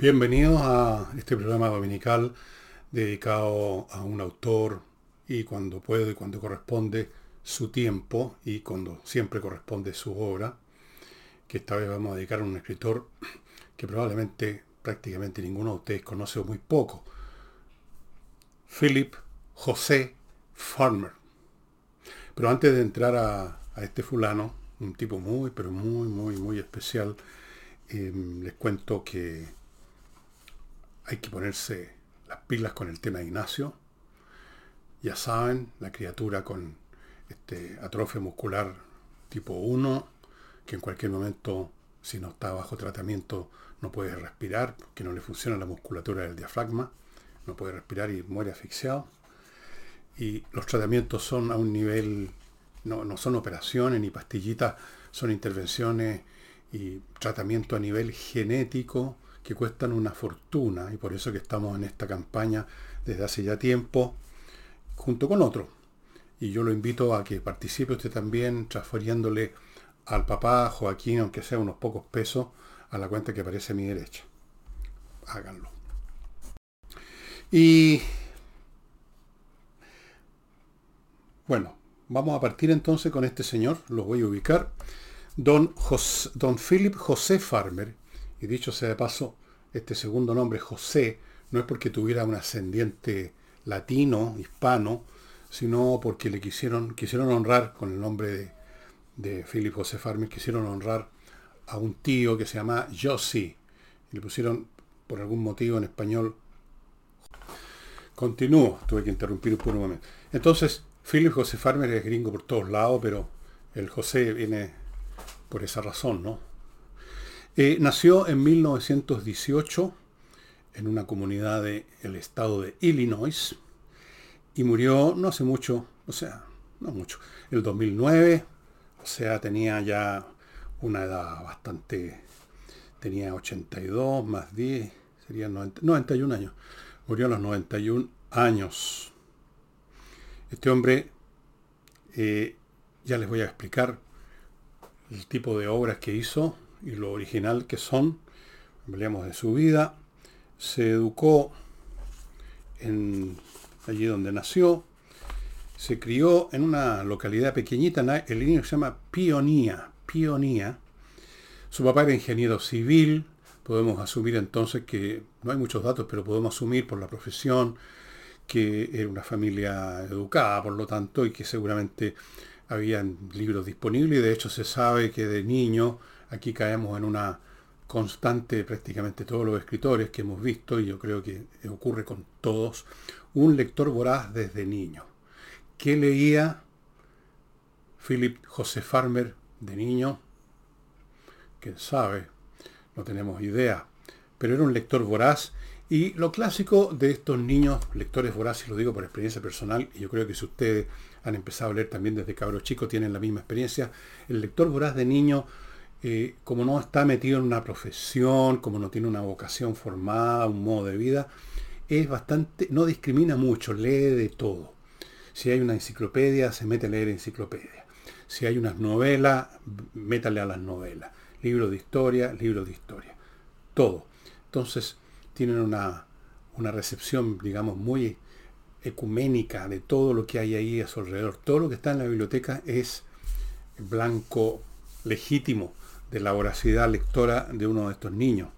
Bienvenidos a este programa dominical dedicado a un autor y cuando puede y cuando corresponde su tiempo y cuando siempre corresponde su obra, que esta vez vamos a dedicar a un escritor que probablemente prácticamente ninguno de ustedes conoce o muy poco, Philip José Farmer. Pero antes de entrar a, este fulano, un tipo muy, pero muy, muy, muy especial, em, les cuento que hay que ponerse las pilas con el tema de Ignacio. Ya saben, la criatura con este atrofia muscular tipo 1, que en cualquier momento, si no está bajo tratamiento, no puede respirar, porque no le funciona la musculatura del diafragma, no puede respirar y muere asfixiado. Y los tratamientos son a un nivel, no, no son operaciones ni pastillitas, son intervenciones y tratamiento a nivel genético que cuestan una fortuna y por eso que estamos en esta campaña desde hace ya tiempo junto con otro. Y yo lo invito a que participe usted también transfiriéndole al papá Joaquín, aunque sea unos pocos pesos, a la cuenta que aparece a mi derecha. Háganlo. Y bueno, vamos a partir entonces con este señor, lo voy a ubicar. Don, don Philip José Farmer, y dicho sea de paso, este segundo nombre, José, no es porque tuviera un ascendiente latino, hispano, sino porque le quisieron, quisieron honrar con el nombre de, Philip José Farmer, quisieron honrar a un tío que se llama Josie. Y le pusieron, por algún motivo en español, Continúo, tuve que interrumpir por un momento. Entonces, Philip José Farmer es gringo por todos lados, pero el José viene por esa razón, ¿no? Eh, nació en 1918 en una comunidad del estado de Illinois y murió no hace mucho, o sea, no mucho, el 2009, o sea, tenía ya una edad bastante, tenía 82 más 10, serían 91 años, murió a los 91 años. Este hombre, eh, ya les voy a explicar el tipo de obras que hizo, y lo original que son, hablemos de su vida, se educó en allí donde nació, se crió en una localidad pequeñita, el niño se llama Pionía, Pionía. Su papá era ingeniero civil, podemos asumir entonces que, no hay muchos datos, pero podemos asumir por la profesión que era una familia educada, por lo tanto, y que seguramente habían libros disponibles, y de hecho se sabe que de niño Aquí caemos en una constante, prácticamente todos los escritores que hemos visto, y yo creo que ocurre con todos, un lector voraz desde niño. ¿Qué leía Philip José Farmer de niño? ¿Quién sabe? No tenemos idea. Pero era un lector voraz y lo clásico de estos niños, lectores voraces, lo digo por experiencia personal, y yo creo que si ustedes han empezado a leer también desde cabros chicos, tienen la misma experiencia, el lector voraz de niño eh, como no está metido en una profesión, como no tiene una vocación formada, un modo de vida, es bastante, no discrimina mucho, lee de todo. Si hay una enciclopedia, se mete a leer enciclopedia. Si hay unas novelas, métale a las novelas. Libros de historia, libros de historia. Todo. Entonces, tienen una, una recepción, digamos, muy ecuménica de todo lo que hay ahí a su alrededor. Todo lo que está en la biblioteca es blanco legítimo de la voracidad lectora de uno de estos niños.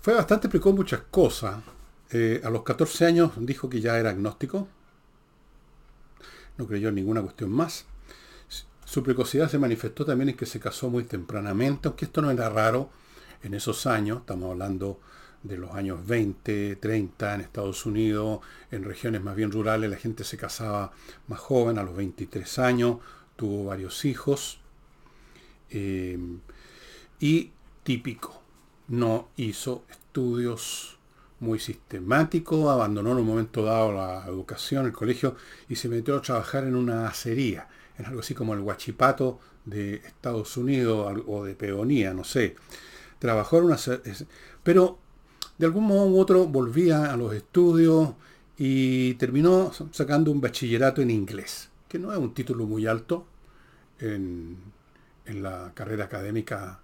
Fue bastante, explicó muchas cosas. Eh, a los 14 años dijo que ya era agnóstico. No creyó en ninguna cuestión más. Su precocidad se manifestó también en que se casó muy tempranamente, aunque esto no era raro en esos años. Estamos hablando de los años 20, 30 en Estados Unidos, en regiones más bien rurales, la gente se casaba más joven, a los 23 años, tuvo varios hijos. Em, y típico, no hizo estudios muy sistemáticos, abandonó en un momento dado la educación, el colegio, y se metió a trabajar en una acería, en algo así como el guachipato de Estados Unidos o de peonía, no sé. Trabajó en una... Pero de algún modo u otro volvía a los estudios y terminó sacando un bachillerato en inglés, que no es un título muy alto en, en la carrera académica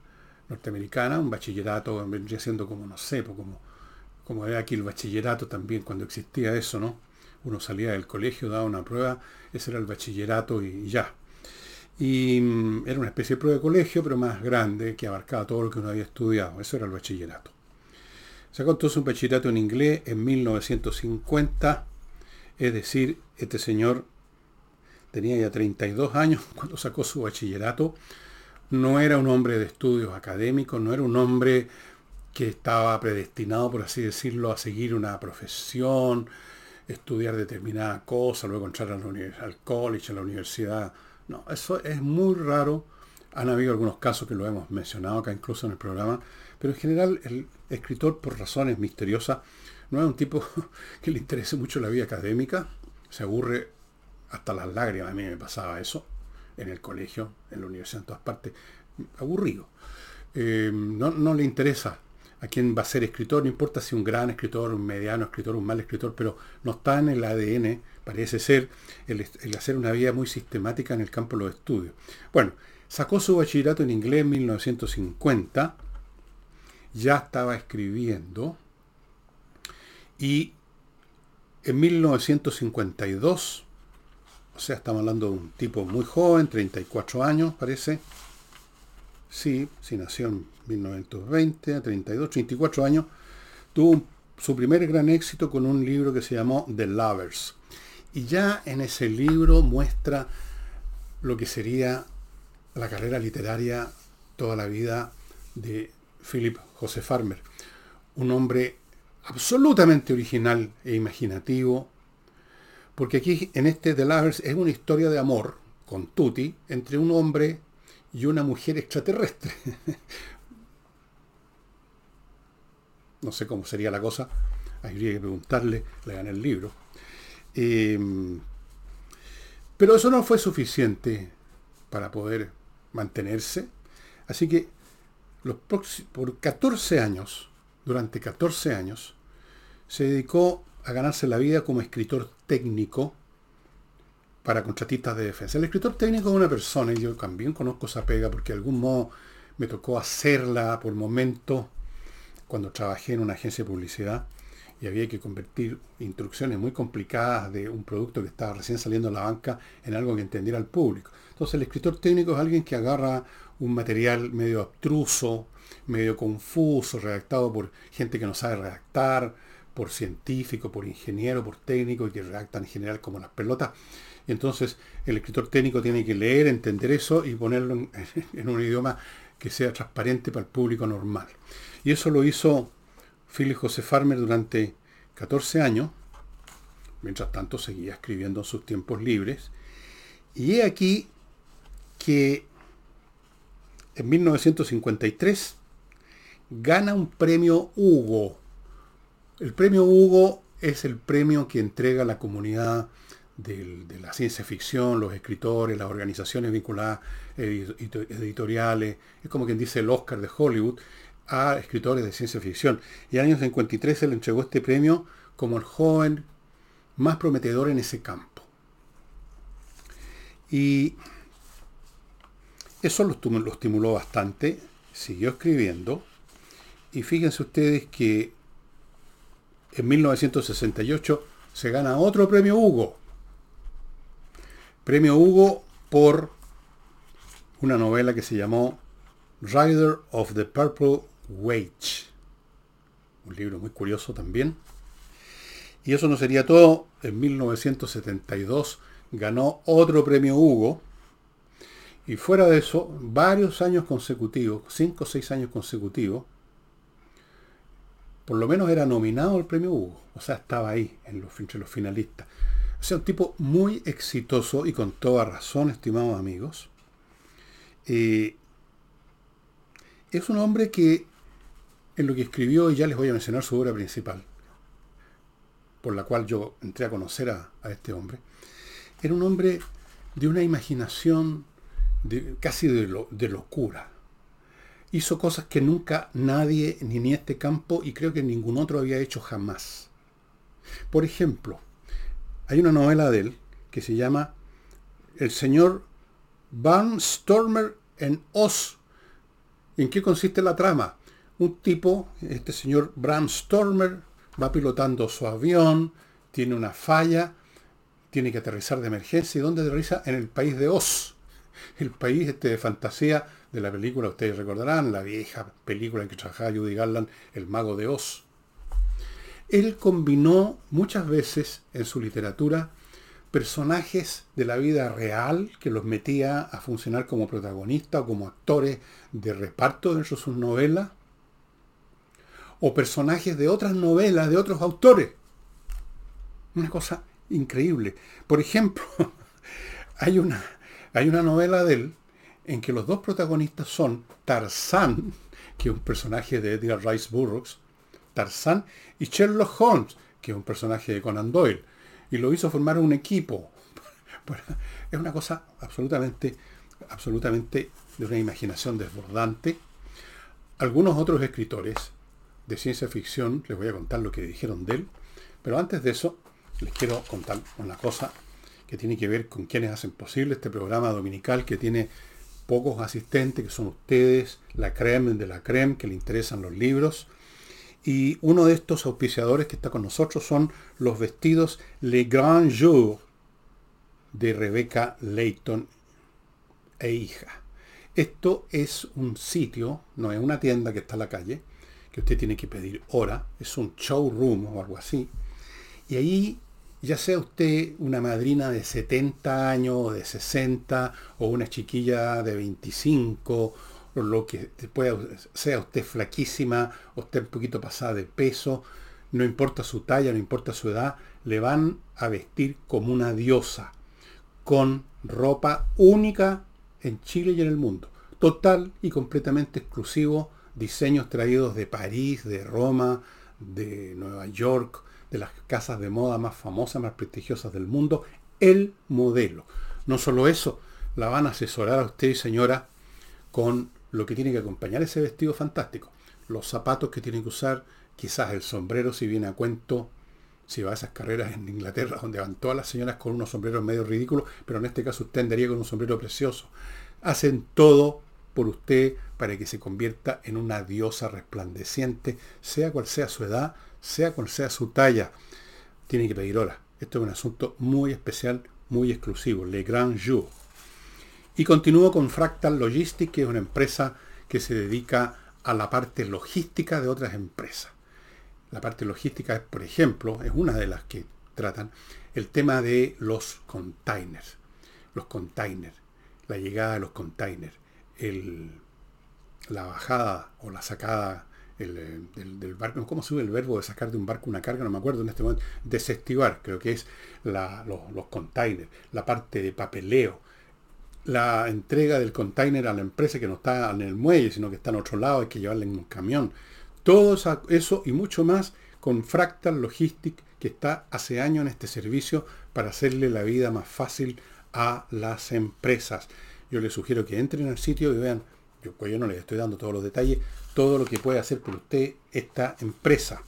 norteamericana, un bachillerato, vendría siendo como, no sé, pues como, como era aquí el bachillerato también, cuando existía eso, ¿no? Uno salía del colegio, daba una prueba, ese era el bachillerato y ya. Y mm, era una especie de prueba de colegio, pero más grande, que abarcaba todo lo que uno había estudiado. Eso era el bachillerato. Sacó entonces un bachillerato en inglés en 1950, es decir, este señor tenía ya 32 años cuando sacó su bachillerato. No era un hombre de estudios académicos, no era un hombre que estaba predestinado, por así decirlo, a seguir una profesión, estudiar determinada cosa, luego entrar al college, a la universidad. No, eso es muy raro. Han habido algunos casos que lo hemos mencionado acá incluso en el programa, pero en general el escritor, por razones misteriosas, no es un tipo que le interese mucho la vida académica, se aburre hasta las lágrimas, a mí me pasaba eso, en el colegio, en la universidad, en todas partes, aburrido. Eh, no, le interesa a quién va a ser escritor, no importa si un gran escritor, un mediano escritor, un mal escritor, pero no está en el ADN parece ser el, hacer una vida muy sistemática en el campo de los estudios. Bueno, sacó su bachillerato en inglés en 1950, ya estaba escribiendo y en 1952, o sea, estamos hablando de un tipo muy joven, 34 años parece, sí, sí nació en 1920, 32, 34 años, tuvo su primer gran éxito con un libro que se llamó The Lovers. Y ya en ese libro muestra lo que sería la carrera literaria toda la vida de Philip José Farmer. Un hombre absolutamente original e imaginativo, porque aquí en este The Lovers es una historia de amor con Tutti entre un hombre y una mujer extraterrestre. no sé cómo sería la cosa, habría que preguntarle, lean el libro. Em, pero eso no fue suficiente para poder mantenerse. Así que los por 14 años, durante 14 años, se dedicó a ganarse la vida como escritor técnico para contratistas de defensa. El escritor técnico es una persona, y yo también conozco esa pega porque de algún modo me tocó hacerla por momentos cuando trabajé en una agencia de publicidad y había que convertir instrucciones muy complicadas de un producto que estaba recién saliendo a la banca en algo que entendiera al público. Entonces el escritor técnico es alguien que agarra un material medio abstruso, medio confuso, redactado por gente que no sabe redactar, por científico, por ingeniero, por técnico, y que redactan en general como las pelotas. Entonces el escritor técnico tiene que leer, entender eso y ponerlo en, en un idioma que sea transparente para el público normal. Y eso lo hizo Philip José Farmer durante 14 años, mientras tanto seguía escribiendo en sus tiempos libres, y he aquí que en 1953 gana un premio Hugo. El premio Hugo es el premio que entrega la comunidad de, la ciencia ficción, los escritores, las organizaciones vinculadas editoriales, es como quien dice el Oscar de Hollywood, a escritores de ciencia ficción. Y en el año 53 se le entregó este premio como el joven más prometedor en ese campo. Y eso lo, lo estimuló bastante, siguió escribiendo, y fíjense ustedes que en 1968 se gana otro premio Hugo. Premio Hugo por una novela que se llamó Rider of the Purple Wage. Un libro muy curioso también. Y eso no sería todo. En 1972 ganó otro premio Hugo. Y fuera de eso, varios años consecutivos, cinco o seis años consecutivos, por lo menos era nominado al premio Hugo. O sea, estaba ahí en los, entre los finalistas. O sea, un tipo muy exitoso y con toda razón, estimados amigos. Eh, es un hombre que en lo que escribió, y ya les voy a mencionar su obra principal, por la cual yo entré a conocer a, este hombre, era un hombre de una imaginación casi de, locura. Hizo cosas que nunca nadie, ni en este campo, y creo que ningún otro había hecho jamás. Por ejemplo, hay una novela de él que se llama El señor Barnstormer en Oz ¿En qué consiste la trama? Un tipo, este señor Bram Stormer, va pilotando su avión, tiene una falla, tiene que aterrizar de emergencia. ¿Y dónde aterriza? En el país de Oz. El país este de fantasía de la película, ustedes recordarán, la vieja película en que trabajaba Judy Garland, El Mago de Oz. Él combinó muchas veces en su literatura personajes de la vida real que los metía a funcionar como protagonistas o como actores de reparto dentro de sus novelas, o personajes de otras novelas de otros autores. Una cosa increíble. Por ejemplo, hay una, hay una novela de él en que los dos protagonistas son Tarzán, que es un personaje de Edgar Rice Burroughs, Tarzán, y Sherlock Holmes, que es un personaje de Conan Doyle. Y lo hizo formar un equipo. es una cosa absolutamente, absolutamente de una imaginación desbordante. Algunos otros escritores de ciencia ficción, les voy a contar lo que dijeron de él, pero antes de eso les quiero contar una cosa que tiene que ver con quienes hacen posible este programa dominical que tiene pocos asistentes, que son ustedes, la creme de la creme, que le interesan los libros. Y uno de estos auspiciadores que está con nosotros son los vestidos Le Grand Jour de Rebecca Layton e hija. Esto es un sitio, no es una tienda que está en la calle, que usted tiene que pedir hora, es un showroom o algo así. Y ahí ya sea usted una madrina de 70 años, o de 60, o una chiquilla de 25, o lo que pueda, sea usted flaquísima, o usted un poquito pasada de peso, no importa su talla, no importa su edad, le van a vestir como una diosa, con ropa única en Chile y en el mundo. Total y completamente exclusivo, diseños traídos de París, de Roma, de Nueva York, de las casas de moda más famosas, más prestigiosas del mundo, el modelo. No solo eso, la van a asesorar a usted, señora, con lo que tiene que acompañar ese vestido fantástico. Los zapatos que tiene que usar, quizás el sombrero si viene a cuento, si va a esas carreras en Inglaterra donde van todas las señoras con unos sombreros medio ridículos, pero en este caso usted andaría con un sombrero precioso. Hacen todo por usted para que se convierta en una diosa resplandeciente, sea cual sea su edad, sea cual sea su talla, tiene que pedir hora. Esto es un asunto muy especial, muy exclusivo, Le Grand Jour. Y continúo con Fractal Logistics, que es una empresa que se dedica a la parte logística de otras empresas. La parte logística es, por ejemplo, es una de las que tratan el tema de los containers. Los containers, la llegada de los containers, la bajada o la sacada del, barco, ¿cómo sube el verbo de sacar de un barco una carga? No me acuerdo en este momento. Desestivar, creo que es los, containers, la parte de papeleo, la entrega del container a la empresa que no está en el muelle, sino que está en otro lado, hay que llevarle en un camión. Todo eso y mucho más con Fractal Logistics, que está hace años en este servicio para hacerle la vida más fácil a las empresas. Yo les sugiero que entren al sitio y vean, yo, pues yo no les estoy dando todos los detalles, todo lo que puede hacer por usted esta empresa.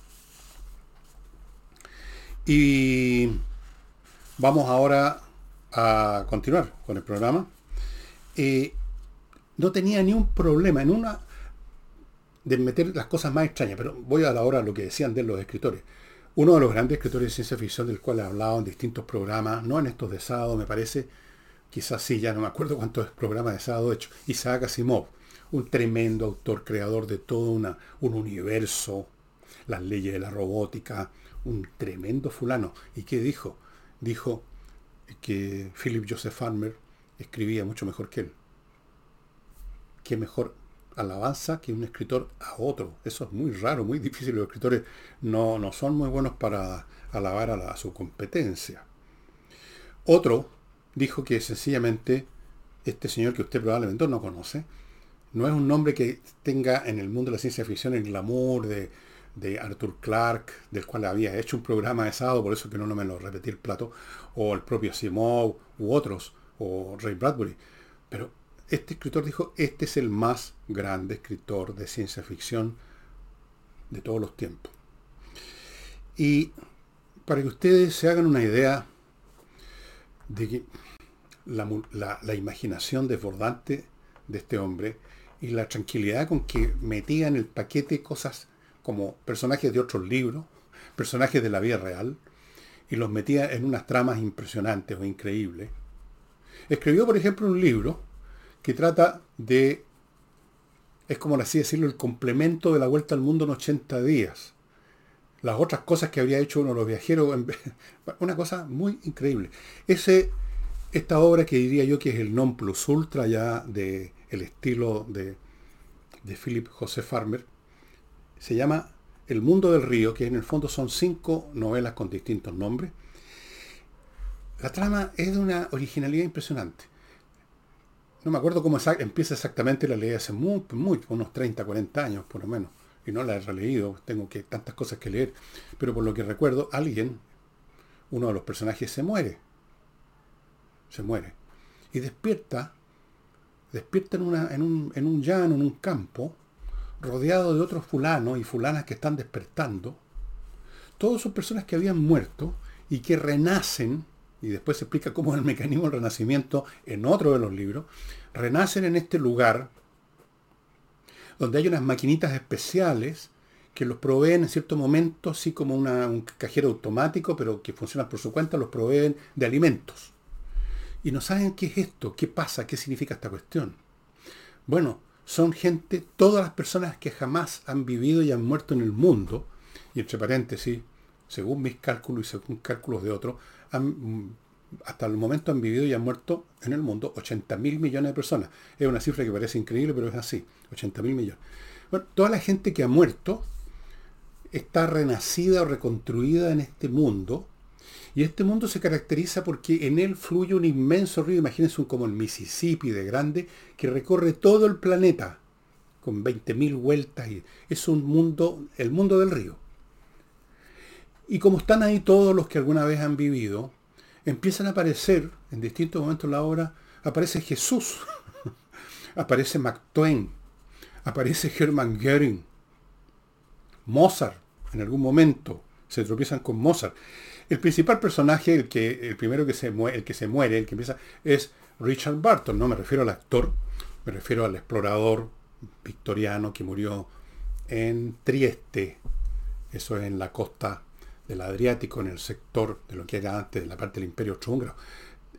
Y vamos ahora a continuar con el programa. Eh, no tenía ni un problema en una de meter las cosas más extrañas, pero voy a la hora lo que decían de los escritores. Uno de los grandes escritores de ciencia ficción del cual he hablado en distintos programas, no en estos de sábado, me parece, quizás sí, ya no me acuerdo cuántos programas de sábado he hecho, Isaac Asimov un tremendo autor, creador de todo una, un universo, las leyes de la robótica, un tremendo fulano. ¿Y qué dijo? Dijo que Philip Joseph Farmer escribía mucho mejor que él. Qué mejor alabanza que un escritor a otro. Eso es muy raro, muy difícil. Los escritores no, no son muy buenos para alabar a, a su competencia. Otro dijo que sencillamente este señor que usted probablemente no conoce, no es un nombre que tenga en el mundo de la ciencia ficción el glamour de, Arthur Clarke, del cual había hecho un programa de sábado, por eso que no, no me lo repetí el plato, o el propio Simov, u otros, o Ray Bradbury. Pero este escritor dijo, este es el más grande escritor de ciencia ficción de todos los tiempos. Y para que ustedes se hagan una idea de que la, la imaginación desbordante de este hombre, y la tranquilidad con que metía en el paquete cosas como personajes de otros libros, personajes de la vida real, y los metía en unas tramas impresionantes o increíbles. Escribió, por ejemplo, un libro que trata de, es como así decirlo, el complemento de la vuelta al mundo en 80 días. Las otras cosas que habría hecho uno de los viajeros, una cosa muy increíble. Ese, esta obra que diría yo que es el non plus ultra ya de el estilo de, de Philip José Farmer, se llama El mundo del río, que en el fondo son cinco novelas con distintos nombres. La trama es de una originalidad impresionante. No me acuerdo cómo empieza exactamente, la leí hace muy, muy, unos 30, 40 años por lo menos, y no la he releído, tengo que tantas cosas que leer, pero por lo que recuerdo, alguien, uno de los personajes se muere. Se muere. Y despierta despierta en, un llano, en un campo, rodeado de otros fulanos y fulanas que están despertando. Todos son personas que habían muerto y que renacen, y después se explica cómo es el mecanismo del renacimiento en otro de los libros, renacen en este lugar donde hay unas maquinitas especiales que los proveen en cierto momento, así como un cajero automático, pero que funciona por su cuenta, los proveen de alimentos y no saben qué es esto, qué pasa, qué significa esta cuestión. Bueno, son gente, todas las personas que jamás han vivido y han muerto en el mundo, y entre paréntesis, según mis cálculos y según cálculos de otros, han, hasta el momento han vivido y han muerto en el mundo 80 mil millones de personas. Es una cifra que parece increíble, pero es así, 80 mil millones. Bueno, toda la gente que ha muerto está renacida o reconstruida en este mundo y este mundo se caracteriza porque en él fluye un inmenso río, imagínense un, como el Mississippi de grande, que recorre todo el planeta con 20.000 vueltas. Y es un mundo, el mundo del río. Y como están ahí todos los que alguna vez han vivido, empiezan a aparecer en distintos momentos de la obra, aparece Jesús, aparece Mark Twain, aparece Hermann Göring, Mozart en algún momento, se tropiezan con Mozart. El principal personaje, el, que, el primero que se, muere, el que se muere, el que empieza, es Richard Barton. No me refiero al actor, me refiero al explorador victoriano que murió en Trieste. Eso es en la costa del Adriático, en el sector de lo que era antes de la parte del Imperio Austrohúngaro.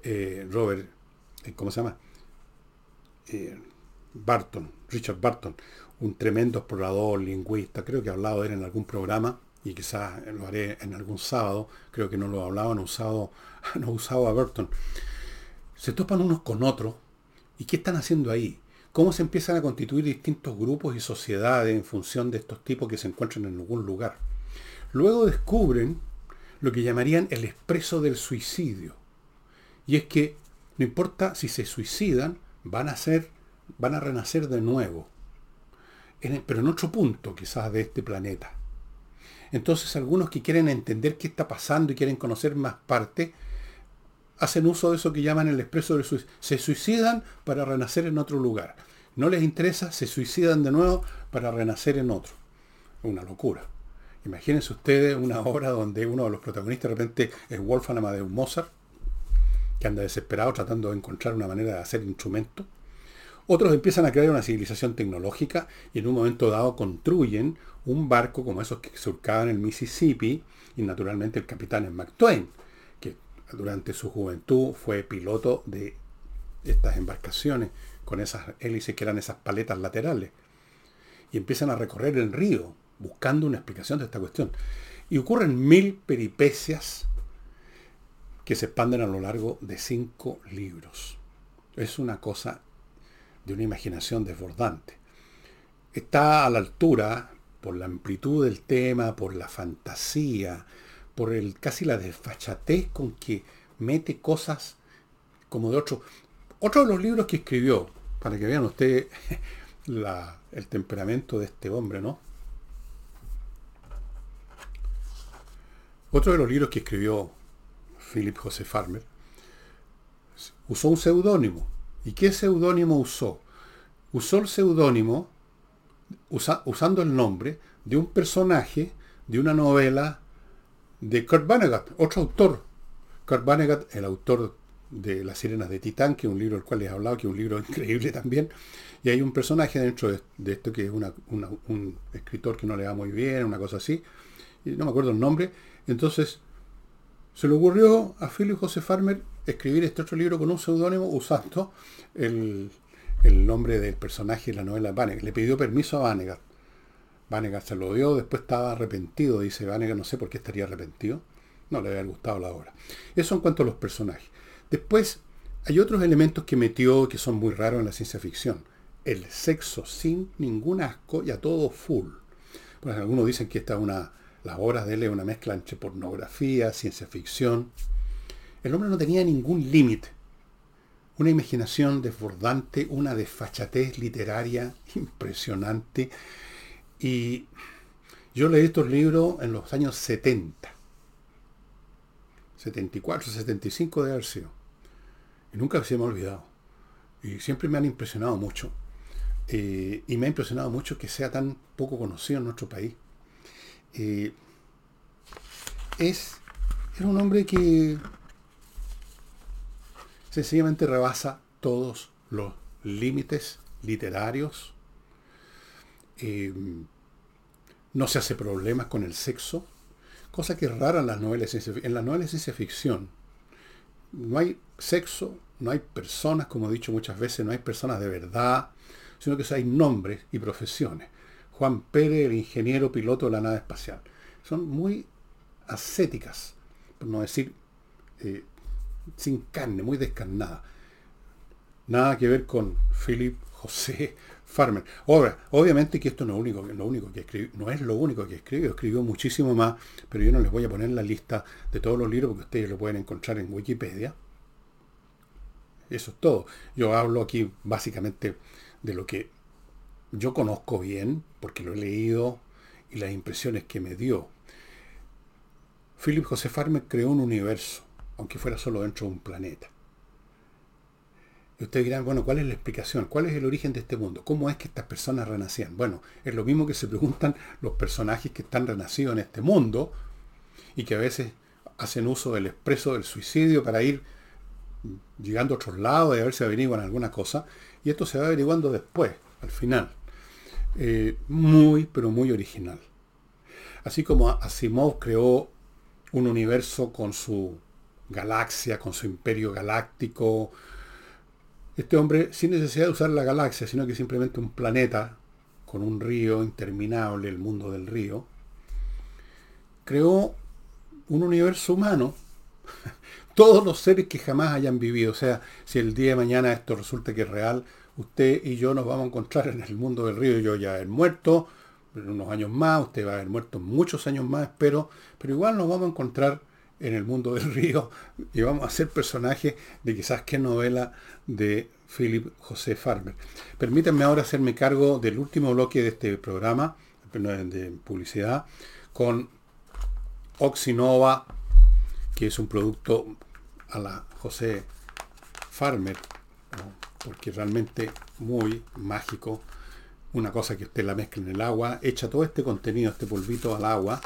Eh, Robert, eh, ¿cómo se llama? Eh, Barton, Richard Barton, un tremendo explorador, lingüista, creo que ha hablado de él en algún programa y quizás lo haré en algún sábado, creo que no lo hablaba, no usado, no usado a Burton, se topan unos con otros y ¿qué están haciendo ahí? ¿Cómo se empiezan a constituir distintos grupos y sociedades en función de estos tipos que se encuentran en algún lugar? Luego descubren lo que llamarían el expreso del suicidio. Y es que no importa si se suicidan, van a ser, van a renacer de nuevo. pero en otro punto quizás de este planeta. Entonces algunos que quieren entender qué está pasando y quieren conocer más parte, hacen uso de eso que llaman el expreso del suicidio. Se suicidan para renacer en otro lugar. No les interesa, se suicidan de nuevo para renacer en otro. Una locura. Imagínense ustedes una obra donde uno de los protagonistas de repente es Wolfgang Amadeus Mozart, que anda desesperado tratando de encontrar una manera de hacer instrumentos. Otros empiezan a crear una civilización tecnológica y en un momento dado construyen un barco como esos que surcaban el Mississippi y naturalmente el capitán es Mark Twain, que durante su juventud fue piloto de estas embarcaciones con esas hélices que eran esas paletas laterales. Y empiezan a recorrer el río buscando una explicación de esta cuestión. Y ocurren mil peripecias que se expanden a lo largo de cinco libros. Es una cosa de una imaginación desbordante. Está a la altura por la amplitud del tema, por la fantasía, por el casi la desfachatez con que mete cosas como de otro. Otro de los libros que escribió, para que vean ustedes el temperamento de este hombre, ¿no? Otro de los libros que escribió Philip José Farmer usó un seudónimo. ¿Y qué seudónimo usó? Usó el seudónimo usando el nombre de un personaje de una novela de Kurt Vonnegut, otro autor. Kurt Vonnegut, el autor de Las Sirenas de Titán, que es un libro del cual les he hablado, que es un libro increíble también. Y hay un personaje dentro de, esto que es un escritor que no le va muy bien, una cosa así. Y no me acuerdo el nombre. Entonces, se le ocurrió a Philip José Farmer escribir este otro libro con un seudónimo usando el, nombre del personaje de la novela Vanegas. Le pidió permiso a Vanegas. Vanegas se lo dio, después estaba arrepentido. Dice Vanegas, no sé por qué estaría arrepentido. No le había gustado la obra. Eso en cuanto a los personajes. Después, hay otros elementos que metió que son muy raros en la ciencia ficción. El sexo sin ningún asco y a todo full. Pues algunos dicen que esta es una, las obras de él es una mezcla entre pornografía, ciencia ficción. El hombre no tenía ningún límite. Una imaginación desbordante, una desfachatez literaria impresionante. Y yo leí estos libros en los años 70. 74, 75 de haber sido. Y nunca se me ha olvidado. Y siempre me han impresionado mucho. Eh, y me ha impresionado mucho que sea tan poco conocido en nuestro país. Eh, es, un hombre que sencillamente rebasa todos los límites literarios. Eh, no se hace problemas con el sexo, cosa que es rara en las novelas En las novelas de ciencia ficción no hay sexo, no hay personas, como he dicho muchas veces, no hay personas de verdad, sino que hay nombres y profesiones. Juan Pérez, el ingeniero piloto de la nave espacial. Son muy ascéticas, por no decir eh, sin carne, muy descarnada. Nada que ver con Philip José Farmer. Obviamente que esto no es, único, lo único que escribió, no es lo único que escribió, escribió muchísimo más, pero yo no les voy a poner la lista de todos los libros porque ustedes lo pueden encontrar en Wikipedia. Eso es todo. Yo hablo aquí básicamente de lo que yo conozco bien, porque lo he leído y las impresiones que me dio. Philip José Farmer creó un universo, aunque fuera solo dentro de un planeta. Y ustedes dirán, bueno, ¿cuál es la explicación? ¿Cuál es el origen de este mundo? ¿Cómo es que estas personas renacían? Bueno, es lo mismo que se preguntan los personajes que están renacidos en este mundo y que a veces hacen uso del expreso del suicidio para ir llegando a otros lados y a ver si averiguan alguna cosa. Y esto se va averiguando después, al final. Eh, muy, pero muy original. Así como Asimov creó un universo con su galaxia, con su imperio galáctico, este hombre, sin necesidad de usar la galaxia, sino que simplemente un planeta con un río interminable, el mundo del río, creó un universo humano, todos los seres que jamás hayan vivido. O sea, si el día de mañana esto resulta que es real, usted y yo nos vamos a encontrar en el mundo del río. Yo ya he muerto, unos años más, usted va a haber muerto muchos años más, espero, pero igual nos vamos a encontrar en el mundo del río y vamos a ser personajes de quizás qué novela de Philip José Farmer. Permítanme ahora hacerme cargo del último bloque de este programa de publicidad con Oxinova, que es un producto a la José Farmer, porque realmente muy mágico. Una cosa que usted la mezcla en el agua, echa todo este contenido, este polvito al agua,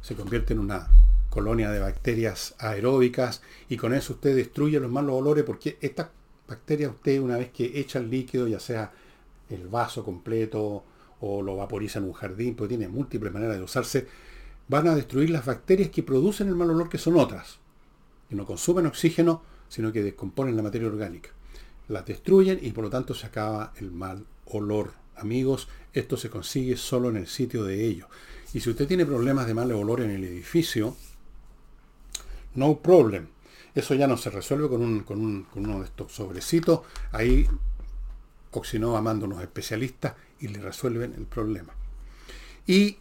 se convierte en una colonia de bacterias aeróbicas y con eso usted destruye los malos olores porque estas bacterias usted una vez que echa el líquido, ya sea el vaso completo o lo vaporiza en un jardín, porque tiene múltiples maneras de usarse, van a destruir las bacterias que producen el mal olor, que son otras, que no consumen oxígeno, sino que descomponen la materia orgánica. Las destruyen y por lo tanto se acaba el mal olor. Amigos, esto se consigue solo en el sitio de ellos. Y si usted tiene problemas de mal olor en el edificio, no problem. Eso ya no se resuelve con, uno de estos sobrecitos. Ahí Oxinova manda unos especialistas y le resuelven el problema. Y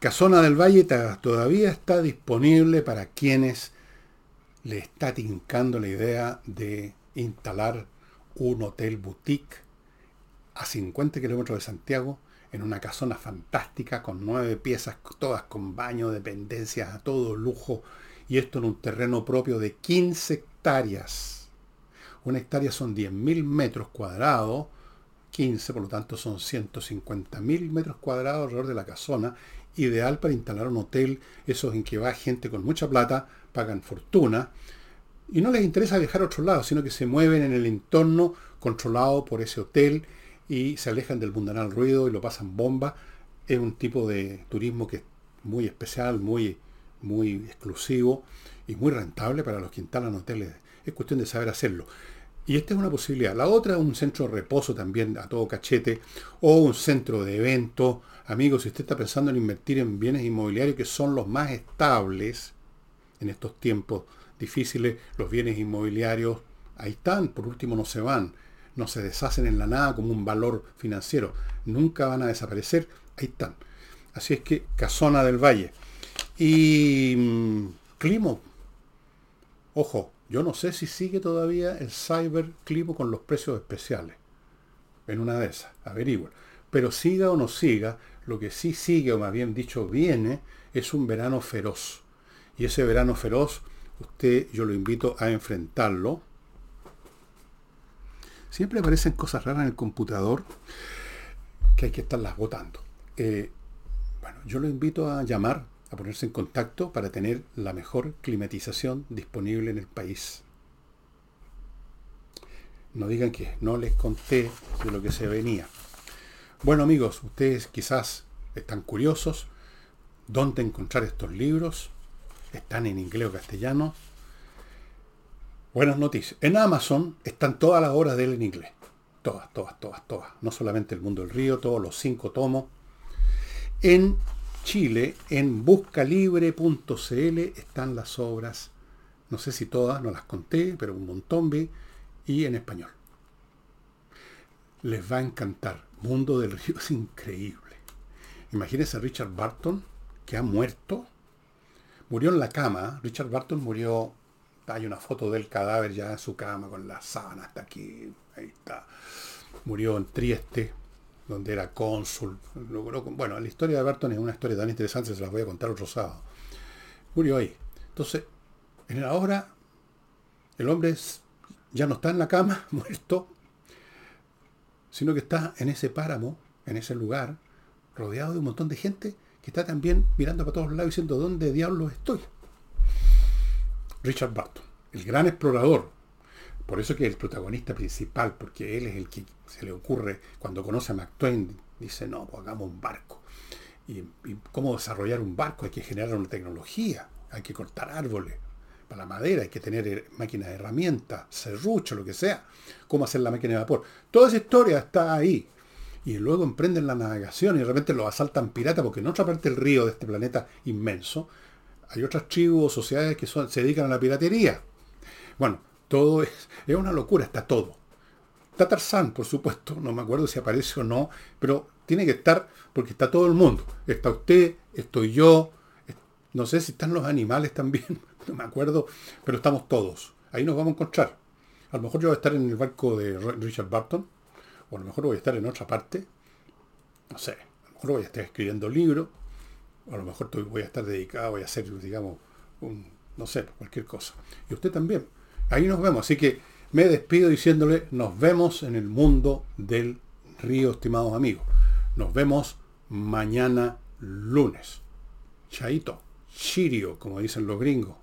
Casona del Valle todavía está disponible para quienes le está tincando la idea de instalar un hotel boutique a 50 kilómetros de Santiago en una casona fantástica con nueve piezas, todas con baño, dependencias, a todo lujo, y esto en un terreno propio de 15 hectáreas. Una hectárea son 10.000 metros cuadrados, 15 por lo tanto son 150.000 metros cuadrados alrededor de la casona, ideal para instalar un hotel, esos en que va gente con mucha plata, pagan fortuna, y no les interesa viajar a otro lado, sino que se mueven en el entorno controlado por ese hotel y se alejan del mundanal ruido y lo pasan bomba. Es un tipo de turismo que es muy especial, muy, muy exclusivo y muy rentable para los que instalan hoteles. Es cuestión de saber hacerlo. Y esta es una posibilidad. La otra es un centro de reposo también a todo cachete o un centro de eventos. Amigos, si usted está pensando en invertir en bienes inmobiliarios que son los más estables en estos tiempos difíciles, los bienes inmobiliarios, ahí están, por último no se van, no se deshacen en la nada como un valor financiero, nunca van a desaparecer, ahí están. Así es que Casona del Valle. Y mm, Climo, ojo, yo no sé si sigue todavía el Cyber Climo con los precios especiales. En una de esas, averigua. Pero siga o no siga, lo que sí sigue, o más bien dicho viene, es un verano feroz. Y ese verano feroz usted yo lo invito a enfrentarlo. Siempre aparecen cosas raras en el computador que hay que estarlas votando. Eh, bueno, yo lo invito a llamar, a ponerse en contacto para tener la mejor climatización disponible en el país. No digan que no les conté de lo que se venía. Bueno amigos, ustedes quizás están curiosos dónde encontrar estos libros están en inglés o castellano. Buenas noticias. En Amazon están todas las obras de él en inglés. Todas, todas, todas, todas. No solamente El Mundo del Río, todos los cinco tomos. En Chile, en buscalibre.cl están las obras, no sé si todas, no las conté, pero un montón vi, y en español. Les va a encantar. Mundo del Río es increíble. Imagínense a Richard Barton, que ha muerto Murió en la cama. Richard Barton murió. Hay una foto del cadáver ya en su cama con la sábana hasta aquí. Ahí está. Murió en Trieste, donde era cónsul. Bueno, la historia de Barton es una historia tan interesante, se las voy a contar otro sábado. Murió ahí. Entonces, en la obra, el hombre ya no está en la cama, muerto, sino que está en ese páramo, en ese lugar, rodeado de un montón de gente está también mirando para todos lados diciendo dónde diablos estoy. Richard Barton, el gran explorador. Por eso que es el protagonista principal, porque él es el que se le ocurre, cuando conoce a Mark Twain, dice, no, pues hagamos un barco. Y, cómo desarrollar un barco, hay que generar una tecnología, hay que cortar árboles para la madera, hay que tener máquinas de herramientas, serrucho, lo que sea, cómo hacer la máquina de vapor. Toda esa historia está ahí y luego emprenden la navegación y de repente lo asaltan pirata porque en otra parte del río de este planeta inmenso hay otras tribus o sociedades que se dedican a la piratería. Bueno, todo es, es una locura, está todo. Está Tarzán, por supuesto, no me acuerdo si aparece o no, pero tiene que estar porque está todo el mundo. Está usted, estoy yo, no sé si están los animales también, no me acuerdo, pero estamos todos. Ahí nos vamos a encontrar. A lo mejor yo voy a estar en el barco de Richard Barton, o a lo mejor voy a estar en otra parte, no sé, a lo mejor voy a estar escribiendo libros, o a lo mejor voy a estar dedicado, voy a hacer, digamos, un, no sé, cualquier cosa. Y usted también. Ahí nos vemos. Así que me despido diciéndole, nos vemos en el mundo del río, estimados amigos. Nos vemos mañana lunes. Chaito, chirio, como dicen los gringos.